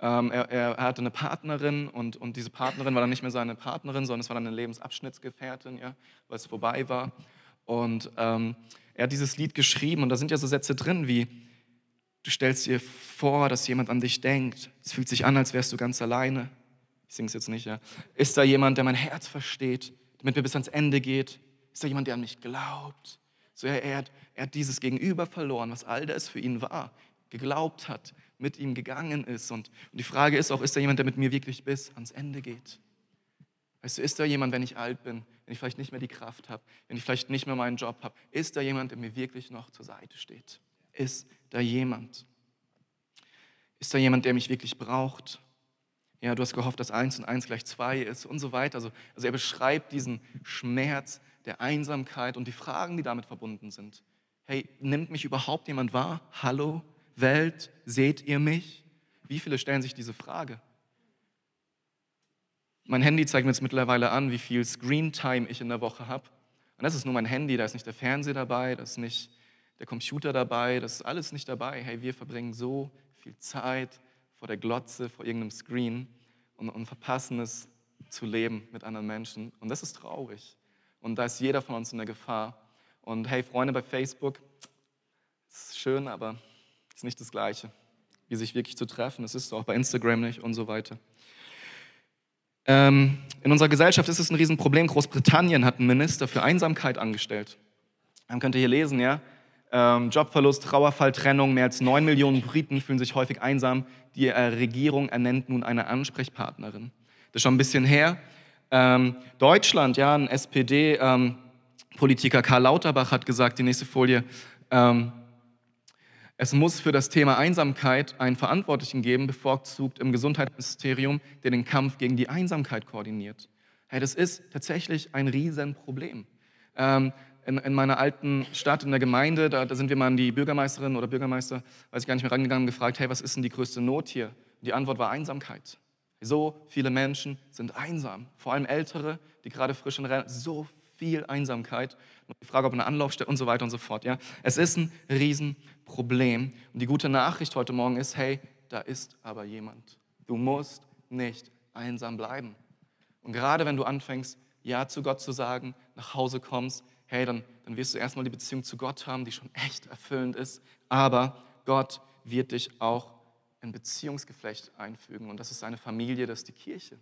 Speaker 1: Ähm, er, er, hatte eine Partnerin und, und diese Partnerin war dann nicht mehr seine Partnerin, sondern es war dann eine Lebensabschnittsgefährtin, ja, weil es vorbei war. Und ähm, er hat dieses Lied geschrieben und da sind ja so Sätze drin wie, du stellst dir vor, dass jemand an dich denkt. Es fühlt sich an, als wärst du ganz alleine. Ich singe es jetzt nicht, ja. Ist da jemand, der mein Herz versteht, der mit mir bis ans Ende geht? Ist da jemand, der an mich glaubt? So, er, er, hat, er hat dieses Gegenüber verloren, was all das für ihn war, geglaubt hat, mit ihm gegangen ist. Und, und die Frage ist auch, ist da jemand, der mit mir wirklich bis ans Ende geht? Weißt du, ist da jemand, wenn ich alt bin, wenn ich vielleicht nicht mehr die Kraft habe, wenn ich vielleicht nicht mehr meinen Job habe, ist da jemand, der mir wirklich noch zur Seite steht? Ist da jemand? Ist da jemand, der mich wirklich braucht? Ja, du hast gehofft, dass eins und eins gleich zwei ist und so weiter. Also, also er beschreibt diesen Schmerz, der Einsamkeit und die Fragen, die damit verbunden sind. Hey, nimmt mich überhaupt jemand wahr? Hallo, Welt, seht ihr mich? Wie viele stellen sich diese Frage? Mein Handy zeigt mir jetzt mittlerweile an, wie viel Screentime ich in der Woche habe. Und das ist nur mein Handy, da ist nicht der Fernseher dabei, da ist nicht der Computer dabei, das ist alles nicht dabei. Hey, wir verbringen so viel Zeit vor der Glotze, vor irgendeinem Screen und, und verpassen es zu leben mit anderen Menschen. Und das ist traurig. Und da ist jeder von uns in der Gefahr. Und hey, Freunde bei Facebook, ist schön, aber ist nicht das Gleiche, wie sich wirklich zu treffen. Es ist auch bei Instagram nicht und so weiter. Ähm, in unserer Gesellschaft ist es ein Riesenproblem. Großbritannien hat einen Minister für Einsamkeit angestellt. Dann könnt ihr hier lesen, ja. Ähm, Jobverlust, Trauerfall, Trennung. Mehr als neun Millionen Briten fühlen sich häufig einsam. Die äh, Regierung ernennt nun eine Ansprechpartnerin. Das ist schon ein bisschen her. Ähm, Deutschland, ja, ein SPD-Politiker ähm, Karl Lauterbach hat gesagt, die nächste Folie, ähm, es muss für das Thema Einsamkeit einen Verantwortlichen geben, bevorzugt im Gesundheitsministerium, der den Kampf gegen die Einsamkeit koordiniert. Hey, das ist tatsächlich ein Riesenproblem. Ähm, in, in, meiner alten Stadt, in der Gemeinde, da, da, sind wir mal an die Bürgermeisterin oder Bürgermeister, weiß ich gar nicht mehr rangegangen, gefragt, hey, was ist denn die größte Not hier? Die Antwort war Einsamkeit. So viele Menschen sind einsam, vor allem Ältere, die gerade frisch in Rente, so viel Einsamkeit. Die Frage, ob eine Anlaufstelle und so weiter und so fort. Ja? Es ist ein Riesenproblem. Und die gute Nachricht heute Morgen ist, hey, da ist aber jemand. Du musst nicht einsam bleiben. Und gerade wenn du anfängst, Ja zu Gott zu sagen, nach Hause kommst, hey, dann, dann wirst du erstmal die Beziehung zu Gott haben, die schon echt erfüllend ist. Aber Gott wird dich auch ein Beziehungsgeflecht einfügen und das ist eine Familie, das ist die Kirche.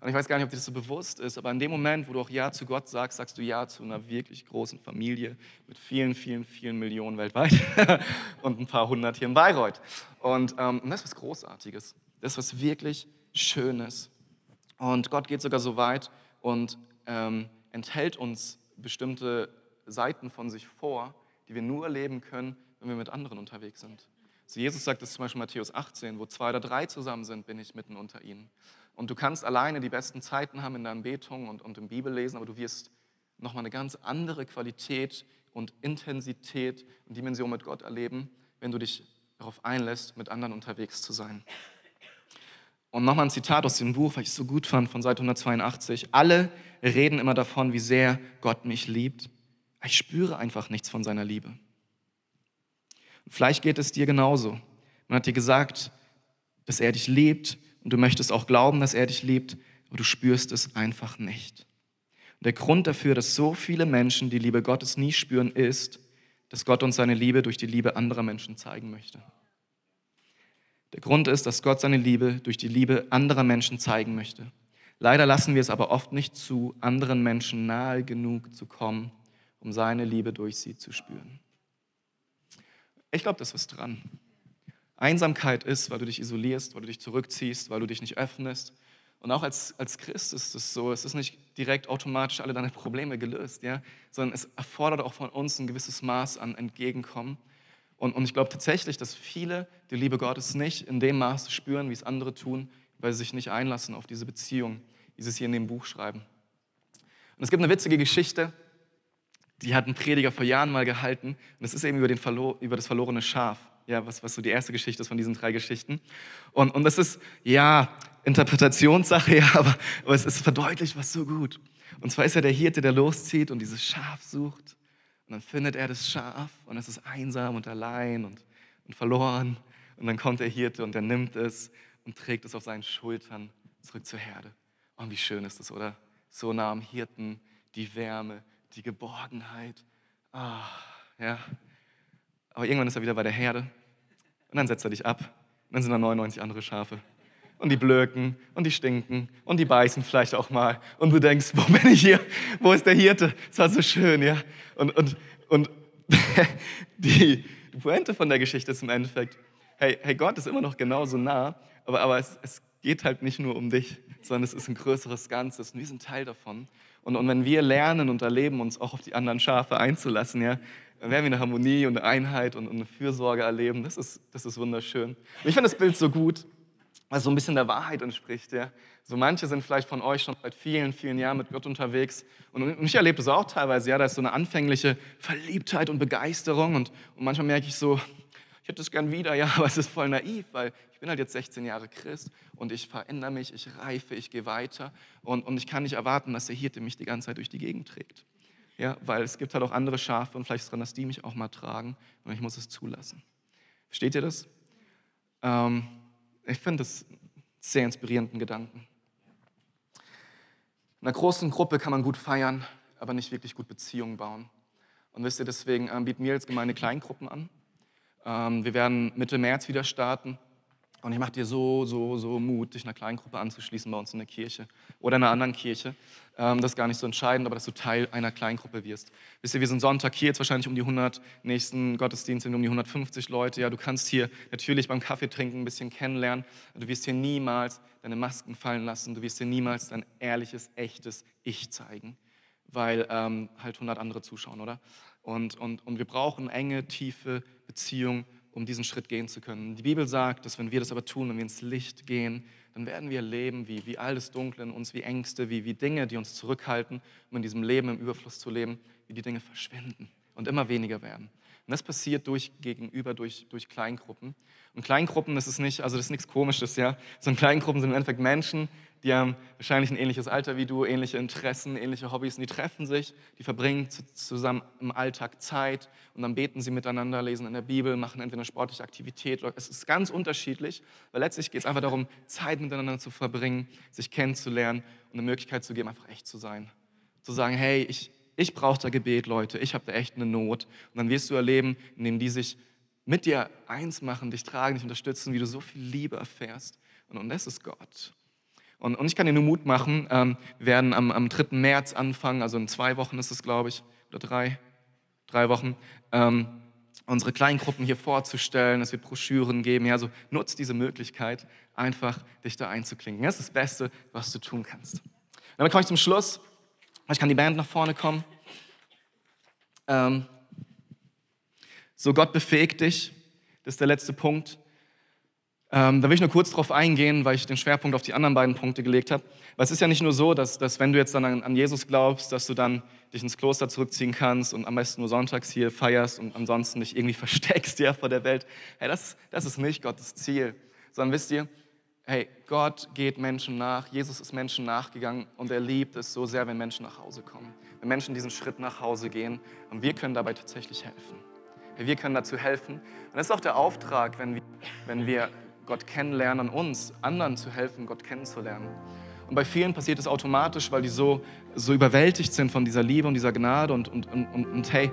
Speaker 1: Und ich weiß gar nicht, ob dir das so bewusst ist, aber in dem Moment, wo du auch Ja zu Gott sagst, sagst du Ja zu einer wirklich großen Familie mit vielen, vielen, vielen Millionen weltweit und ein paar hundert hier in Bayreuth. Und, ähm, und das ist was Großartiges. Das ist was wirklich Schönes. Und Gott geht sogar so weit und ähm, enthält uns bestimmte Seiten von sich vor, die wir nur erleben können, wenn wir mit anderen unterwegs sind. So Jesus sagt es zum Beispiel in Matthäus 18, wo zwei oder drei zusammen sind, bin ich mitten unter ihnen. Und du kannst alleine die besten Zeiten haben in der Anbetung und, und im Bibellesen, aber du wirst nochmal eine ganz andere Qualität und Intensität und Dimension mit Gott erleben, wenn du dich darauf einlässt, mit anderen unterwegs zu sein. Und nochmal ein Zitat aus dem Buch, weil ich es so gut fand, von Seite 182. Alle reden immer davon, wie sehr Gott mich liebt. Ich spüre einfach nichts von seiner Liebe. Vielleicht geht es dir genauso. Man hat dir gesagt, dass er dich liebt und du möchtest auch glauben, dass er dich liebt, aber du spürst es einfach nicht. Und der Grund dafür, dass so viele Menschen die Liebe Gottes nie spüren, ist, dass Gott uns seine Liebe durch die Liebe anderer Menschen zeigen möchte. Der Grund ist, dass Gott seine Liebe durch die Liebe anderer Menschen zeigen möchte. Leider lassen wir es aber oft nicht zu, anderen Menschen nahe genug zu kommen, um seine Liebe durch sie zu spüren. Ich glaube, das ist dran. Einsamkeit ist, weil du dich isolierst, weil du dich zurückziehst, weil du dich nicht öffnest. Und auch als, als Christ ist es so, es ist nicht direkt automatisch alle deine Probleme gelöst, ja? sondern es erfordert auch von uns ein gewisses Maß an Entgegenkommen. Und, und ich glaube tatsächlich, dass viele die Liebe Gottes nicht in dem Maße spüren, wie es andere tun, weil sie sich nicht einlassen auf diese Beziehung, wie sie es hier in dem Buch schreiben. Und es gibt eine witzige Geschichte, die hat ein Prediger vor Jahren mal gehalten. Und das ist eben über, den über das verlorene Schaf. Ja, was, was so die erste Geschichte ist von diesen drei Geschichten. Und, und das ist, ja, Interpretationssache, ja, aber, aber es ist verdeutlicht was so gut. Und zwar ist er der Hirte, der loszieht und dieses Schaf sucht. Und dann findet er das Schaf und es ist einsam und allein und, und verloren. Und dann kommt der Hirte und er nimmt es und trägt es auf seinen Schultern zurück zur Herde. Und oh, wie schön ist das, oder? So nah am Hirten, die Wärme, die Geborgenheit. Ah, ja. Aber irgendwann ist er wieder bei der Herde und dann setzt er dich ab. Und dann sind da 99 andere Schafe. Und die blöken und die stinken und die beißen vielleicht auch mal. Und du denkst, wo bin ich hier? Wo ist der Hirte? Es war so schön, ja. Und, und, und die, Pointe von der Geschichte ist im Endeffekt, hey, hey Gott ist immer noch genauso nah, aber, aber es, es geht halt nicht nur um dich, sondern es ist ein größeres Ganzes und wir sind Teil davon. Und, und wenn wir lernen und erleben, uns auch auf die anderen Schafe einzulassen, ja, dann werden wir eine Harmonie und eine Einheit und, und eine Fürsorge erleben. Das ist, das ist wunderschön. Und ich finde das Bild so gut, was so ein bisschen der Wahrheit entspricht. Ja. So manche sind vielleicht von euch schon seit vielen, vielen Jahren mit Gott unterwegs. Und ich erlebe das auch teilweise. Ja, da ist so eine anfängliche Verliebtheit und Begeisterung. Und, und manchmal merke ich so, ich hätte es gern wieder, ja, aber es ist voll naiv, weil ich bin halt jetzt 16 Jahre Christ und ich verändere mich, ich reife, ich gehe weiter und, und ich kann nicht erwarten, dass der Hirte mich die ganze Zeit durch die Gegend trägt. Ja, weil es gibt halt auch andere Schafe und vielleicht ist dran, dass die mich auch mal tragen und ich muss es zulassen. Versteht ihr das? Ähm, ich finde das sehr inspirierenden Gedanken. In einer großen Gruppe kann man gut feiern, aber nicht wirklich gut Beziehungen bauen. Und wisst ihr, deswegen ähm, bieten wir als Gemeinde Kleingruppen an. Ähm, wir werden Mitte März wieder starten. Und ich mache dir so, so, so Mut, dich einer Kleingruppe anzuschließen bei uns in der Kirche oder in einer anderen Kirche. Ähm, das ist gar nicht so entscheidend, aber dass du Teil einer Kleingruppe wirst. Wisst ihr, wir sind Sonntag hier, jetzt wahrscheinlich um die 100, nächsten Gottesdienst sind um die 150 Leute. Ja, du kannst hier natürlich beim Kaffee trinken ein bisschen kennenlernen. Du wirst hier niemals deine Masken fallen lassen. Du wirst hier niemals dein ehrliches, echtes Ich zeigen, weil ähm, halt 100 andere zuschauen, oder? Und, und, und wir brauchen enge, tiefe Beziehung, um diesen Schritt gehen zu können. Die Bibel sagt, dass wenn wir das aber tun, wenn wir ins Licht gehen, dann werden wir leben wie, wie alles Dunkle in uns, wie Ängste, wie, wie Dinge, die uns zurückhalten, um in diesem Leben im Überfluss zu leben, wie die Dinge verschwinden und immer weniger werden. Und das passiert durch gegenüber, durch, durch Kleingruppen. Und Kleingruppen, das ist nicht, also das ist nichts Komisches, ja. Sondern Kleingruppen sind im Endeffekt Menschen, die haben wahrscheinlich ein ähnliches Alter wie du, ähnliche Interessen, ähnliche Hobbys und die treffen sich, die verbringen zusammen im Alltag Zeit und dann beten sie miteinander, lesen in der Bibel, machen entweder eine sportliche Aktivität. Es ist ganz unterschiedlich, weil letztlich geht es einfach darum, Zeit miteinander zu verbringen, sich kennenzulernen und eine Möglichkeit zu geben, einfach echt zu sein. Zu sagen, hey, ich, ich brauche da Gebet, Leute, ich habe da echt eine Not. Und dann wirst du erleben, indem die sich mit dir eins machen, dich tragen, dich unterstützen, wie du so viel Liebe erfährst. Und, und das ist Gott. Und, und ich kann dir nur Mut machen, ähm, wir werden am, am 3. März anfangen, also in zwei Wochen ist es, glaube ich, oder drei, drei Wochen, ähm, unsere Kleingruppen hier vorzustellen, es wird Broschüren geben. Ja, also nutzt diese Möglichkeit, einfach dich da einzuklinken. Das ist das Beste, was du tun kannst. Damit komme ich zum Schluss. Ich kann die Band nach vorne kommen. Ähm, so, Gott befähigt dich. Das ist der letzte Punkt. Ähm, da will ich nur kurz drauf eingehen, weil ich den Schwerpunkt auf die anderen beiden Punkte gelegt habe. Weil es ist ja nicht nur so, dass, dass wenn du jetzt dann an, an, Jesus glaubst, dass du dann dich ins Kloster zurückziehen kannst und am besten nur sonntags hier feierst und ansonsten dich irgendwie versteckst ja, vor der Welt. Hey, das, das ist nicht Gottes Ziel. Sondern wisst ihr, hey, Gott geht Menschen nach, Jesus ist Menschen nachgegangen und er liebt es so sehr, wenn Menschen nach Hause kommen. Wenn Menschen diesen Schritt nach Hause gehen und wir können dabei tatsächlich helfen. Hey, wir können dazu helfen. Und das ist auch der Auftrag, wenn wir, wenn wir Gott kennenlernen, uns, anderen zu helfen, Gott kennenzulernen. Und bei vielen passiert es automatisch, weil die so, so überwältigt sind von dieser Liebe und dieser Gnade und, und, und, und, und hey,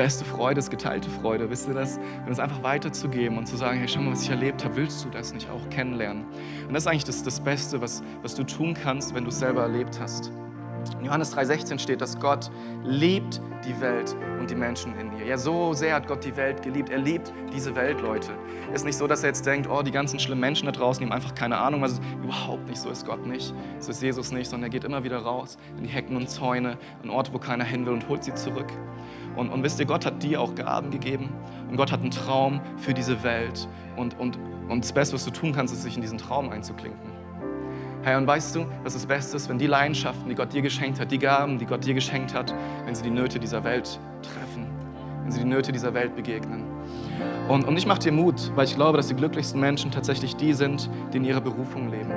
Speaker 1: beste Freude ist geteilte Freude, wisst ihr das? Und es einfach weiterzugeben und zu sagen, hey, schau mal, was ich erlebt habe, willst du das nicht auch kennenlernen? Und das ist eigentlich das, das Beste, was, was du tun kannst, wenn du es selber erlebt hast. In Johannes 3,16 steht, dass Gott liebt die Welt und die Menschen in ihr. Ja, so sehr hat Gott die Welt geliebt. Er liebt diese Welt, Leute. Es ist nicht so, dass er jetzt denkt, oh, die ganzen schlimmen Menschen da draußen, die haben einfach keine Ahnung, ist. Überhaupt nicht, so ist Gott nicht. So ist Jesus nicht, sondern er geht immer wieder raus in die Hecken und Zäune, an Orte, wo keiner hin will und holt sie zurück. Und, und wisst ihr, Gott hat dir auch Gaben gegeben und Gott hat einen Traum für diese Welt. Und, und, und das Beste, was du tun kannst, ist, sich in diesen Traum einzuklinken. Herr, und weißt du, was das Beste ist, wenn die Leidenschaften, die Gott dir geschenkt hat, die Gaben, die Gott dir geschenkt hat, wenn sie die Nöte dieser Welt treffen, wenn sie die Nöte dieser Welt begegnen. Und, und ich mache dir Mut, weil ich glaube, dass die glücklichsten Menschen tatsächlich die sind, die in ihrer Berufung leben.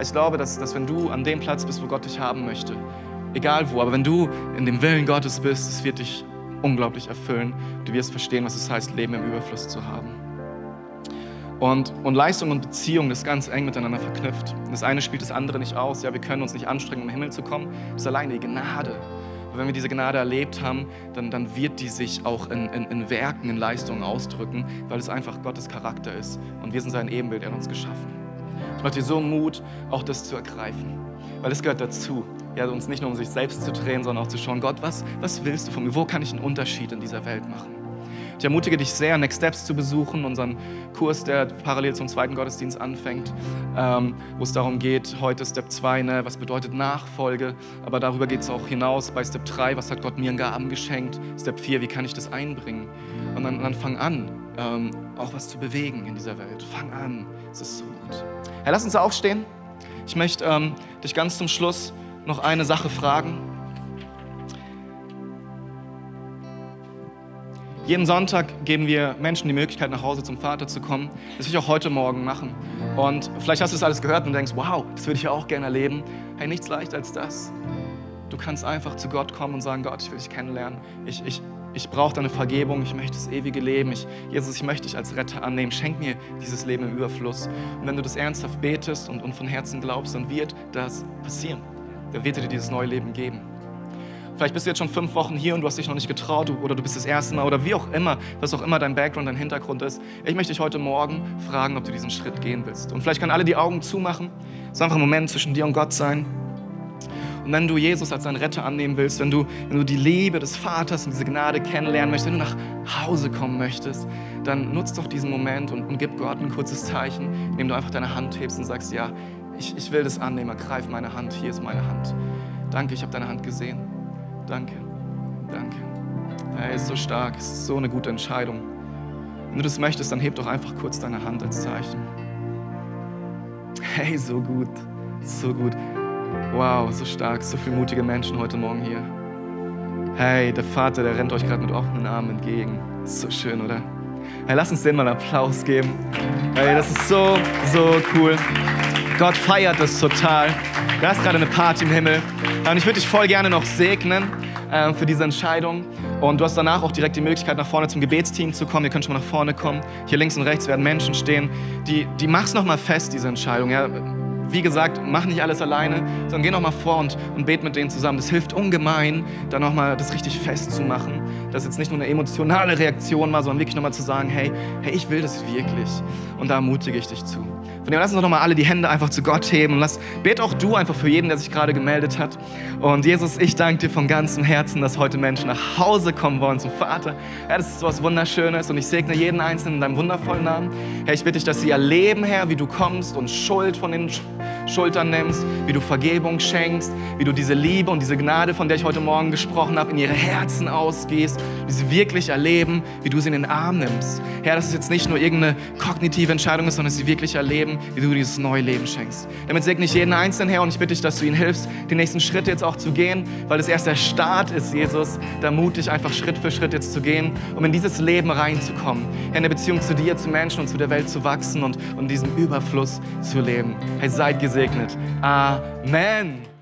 Speaker 1: Ich glaube, dass, dass wenn du an dem Platz bist, wo Gott dich haben möchte, egal wo, aber wenn du in dem Willen Gottes bist, es wird dich unglaublich erfüllen. Du wirst verstehen, was es heißt, Leben im Überfluss zu haben. Und, und Leistung und Beziehung ist ganz eng miteinander verknüpft. Das eine spielt das andere nicht aus. Ja, wir können uns nicht anstrengen, um Himmel zu kommen. Das ist alleine die Gnade. Und wenn wir diese Gnade erlebt haben, dann, dann wird die sich auch in, in, in Werken, in Leistungen ausdrücken, weil es einfach Gottes Charakter ist. Und wir sind sein Ebenbild, er hat uns geschaffen. Ich mache dir so Mut, auch das zu ergreifen. Weil es gehört dazu. Ja, uns nicht nur um sich selbst zu drehen, sondern auch zu schauen, Gott, was, was willst du von mir? Wo kann ich einen Unterschied in dieser Welt machen? Ich ermutige dich sehr, Next Steps zu besuchen, unseren Kurs, der parallel zum zweiten Gottesdienst anfängt, ähm, wo es darum geht, heute Step 2, ne, was bedeutet Nachfolge, aber darüber geht es auch hinaus bei Step 3, was hat Gott mir in Gaben geschenkt, Step 4, wie kann ich das einbringen? Und dann, dann fang an, ähm, auch was zu bewegen in dieser Welt. Fang an, es ist so gut. Herr, lass uns aufstehen. Ich möchte ähm, dich ganz zum Schluss noch eine Sache fragen. Jeden Sonntag geben wir Menschen die Möglichkeit, nach Hause zum Vater zu kommen. Das will ich auch heute Morgen machen. Und vielleicht hast du das alles gehört und denkst, wow, das würde ich ja auch gerne erleben. Hey, nichts leichter als das. Du kannst einfach zu Gott kommen und sagen, Gott, ich will dich kennenlernen. Ich, ich, ich brauche deine Vergebung. Ich möchte das ewige Leben. Ich, Jesus, ich möchte dich als Retter annehmen. Schenk mir dieses Leben im Überfluss. Und wenn du das ernsthaft betest und, und von Herzen glaubst, dann wird das passieren. Dann wird er dir dieses neue Leben geben. Vielleicht bist du jetzt schon fünf Wochen hier und du hast dich noch nicht getraut oder du bist das erste Mal oder wie auch immer, was auch immer dein Background, dein Hintergrund ist. Ich möchte dich heute Morgen fragen, ob du diesen Schritt gehen willst. Und vielleicht können alle die Augen zumachen. Es soll einfach ein Moment zwischen dir und Gott sein. Und wenn du Jesus als deinen Retter annehmen willst, wenn du, wenn du die Liebe des Vaters und diese Gnade kennenlernen möchtest, wenn du nach Hause kommen möchtest, dann nutzt doch diesen Moment und, und gib Gott ein kurzes Zeichen, indem du einfach deine Hand hebst und sagst, ja, ich, ich will das annehmen, ergreif meine Hand, hier ist meine Hand. Danke, ich habe deine Hand gesehen. Danke, danke. Er ist so stark, es ist so eine gute Entscheidung. Wenn du das möchtest, dann heb doch einfach kurz deine Hand als Zeichen. Hey, so gut, so gut. Wow, so stark, so viele mutige Menschen heute Morgen hier. Hey, der Vater, der rennt euch gerade mit offenen Armen entgegen. So schön, oder? Hey, lass uns denen mal einen Applaus geben. Hey, das ist so, so cool. Gott feiert das total. Da ist gerade eine Party im Himmel. Und ich würde dich voll gerne noch segnen äh, für diese Entscheidung. Und du hast danach auch direkt die Möglichkeit, nach vorne zum Gebetsteam zu kommen. Ihr könnt schon mal nach vorne kommen. Hier links und rechts werden Menschen stehen. Die, die mach's noch mal fest, diese Entscheidung. Ja? Wie gesagt, mach nicht alles alleine, sondern geh noch mal vor und, und bet mit denen zusammen. Das hilft ungemein, da noch mal das richtig festzumachen. Das ist jetzt nicht nur eine emotionale Reaktion war, sondern wirklich noch mal zu sagen, hey, hey, ich will das wirklich. Und da ermutige ich dich zu. Von dem lass uns doch nochmal alle die Hände einfach zu Gott heben und lass, bet auch du einfach für jeden, der sich gerade gemeldet hat. Und Jesus, ich danke dir von ganzem Herzen, dass heute Menschen nach Hause kommen wollen zum Vater. Ja, das ist was Wunderschönes und ich segne jeden Einzelnen in deinem wundervollen Namen. Herr, ich bitte dich, dass sie erleben, Herr, wie du kommst und Schuld von den Schultern nimmst, wie du Vergebung schenkst, wie du diese Liebe und diese Gnade, von der ich heute Morgen gesprochen habe, in ihre Herzen ausgehst, wie sie wirklich erleben, wie du sie in den Arm nimmst. Herr, dass es jetzt nicht nur irgendeine kognitive Entscheidung ist, sondern dass sie wirklich erleben, wie du dieses neue Leben schenkst. Damit segne ich jeden Einzelnen, Herr, und ich bitte dich, dass du ihnen hilfst, die nächsten Schritte jetzt auch zu gehen, weil es erst der Start ist, Jesus, da mutig einfach Schritt für Schritt jetzt zu gehen, um in dieses Leben reinzukommen, in der Beziehung zu dir, zu Menschen und zu der Welt zu wachsen und, und in diesem Überfluss zu leben. Hey, seid gesegnet. Amen.